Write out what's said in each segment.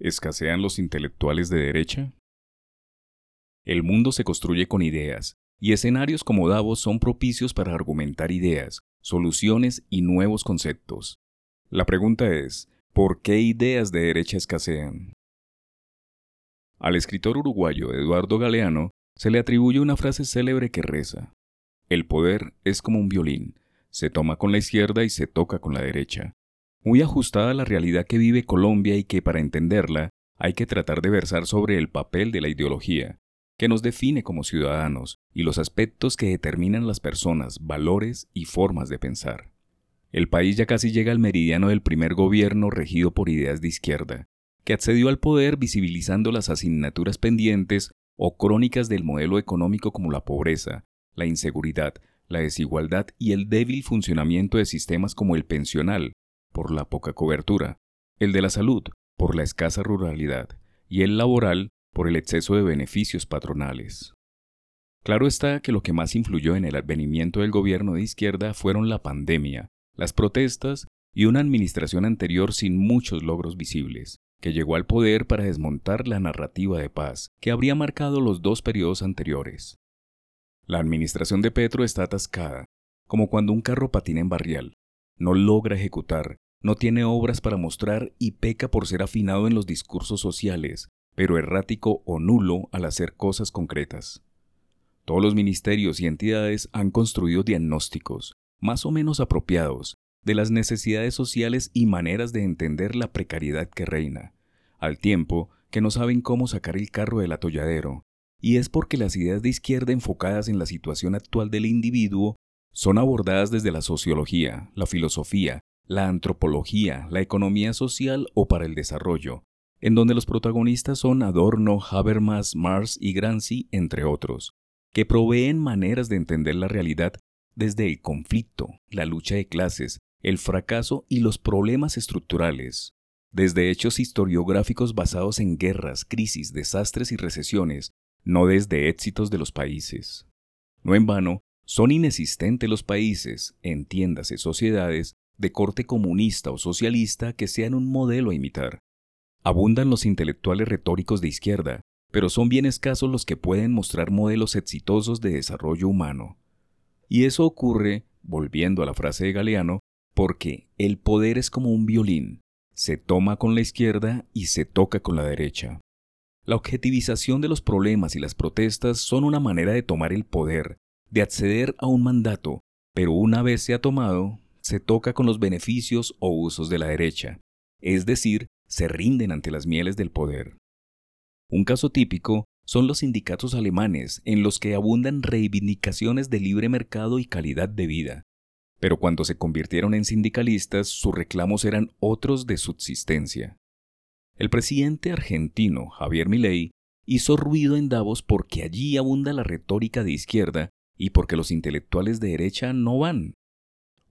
¿Escasean los intelectuales de derecha? El mundo se construye con ideas, y escenarios como Davos son propicios para argumentar ideas, soluciones y nuevos conceptos. La pregunta es, ¿por qué ideas de derecha escasean? Al escritor uruguayo Eduardo Galeano se le atribuye una frase célebre que reza, El poder es como un violín, se toma con la izquierda y se toca con la derecha muy ajustada a la realidad que vive Colombia y que para entenderla hay que tratar de versar sobre el papel de la ideología, que nos define como ciudadanos y los aspectos que determinan las personas, valores y formas de pensar. El país ya casi llega al meridiano del primer gobierno regido por ideas de izquierda, que accedió al poder visibilizando las asignaturas pendientes o crónicas del modelo económico como la pobreza, la inseguridad, la desigualdad y el débil funcionamiento de sistemas como el pensional, por la poca cobertura, el de la salud por la escasa ruralidad y el laboral por el exceso de beneficios patronales. Claro está que lo que más influyó en el advenimiento del gobierno de izquierda fueron la pandemia, las protestas y una administración anterior sin muchos logros visibles, que llegó al poder para desmontar la narrativa de paz que habría marcado los dos periodos anteriores. La administración de Petro está atascada, como cuando un carro patina en barrial, no logra ejecutar, no tiene obras para mostrar y peca por ser afinado en los discursos sociales, pero errático o nulo al hacer cosas concretas. Todos los ministerios y entidades han construido diagnósticos, más o menos apropiados, de las necesidades sociales y maneras de entender la precariedad que reina, al tiempo que no saben cómo sacar el carro del atolladero, y es porque las ideas de izquierda enfocadas en la situación actual del individuo son abordadas desde la sociología, la filosofía, la antropología, la economía social o para el desarrollo, en donde los protagonistas son Adorno, Habermas, Marx y Gramsci, entre otros, que proveen maneras de entender la realidad desde el conflicto, la lucha de clases, el fracaso y los problemas estructurales, desde hechos historiográficos basados en guerras, crisis, desastres y recesiones, no desde éxitos de los países. No en vano, son inexistentes los países, entiéndase sociedades, de corte comunista o socialista que sean un modelo a imitar. Abundan los intelectuales retóricos de izquierda, pero son bien escasos los que pueden mostrar modelos exitosos de desarrollo humano. Y eso ocurre, volviendo a la frase de Galeano, porque el poder es como un violín, se toma con la izquierda y se toca con la derecha. La objetivización de los problemas y las protestas son una manera de tomar el poder, de acceder a un mandato, pero una vez se ha tomado, se toca con los beneficios o usos de la derecha, es decir, se rinden ante las mieles del poder. Un caso típico son los sindicatos alemanes en los que abundan reivindicaciones de libre mercado y calidad de vida. Pero cuando se convirtieron en sindicalistas, sus reclamos eran otros de subsistencia. El presidente argentino Javier Milei hizo ruido en Davos porque allí abunda la retórica de izquierda y porque los intelectuales de derecha no van.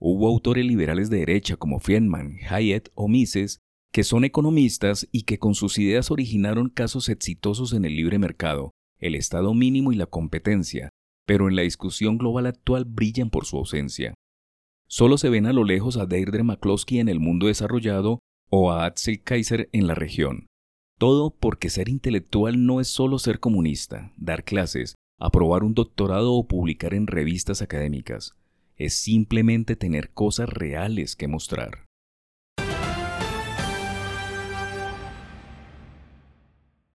Hubo autores liberales de derecha como Friedman, Hayek o Mises que son economistas y que con sus ideas originaron casos exitosos en el libre mercado, el Estado mínimo y la competencia, pero en la discusión global actual brillan por su ausencia. Solo se ven a lo lejos a Deirdre McCloskey en el mundo desarrollado o a Axel Kaiser en la región. Todo porque ser intelectual no es solo ser comunista, dar clases, aprobar un doctorado o publicar en revistas académicas. Es simplemente tener cosas reales que mostrar.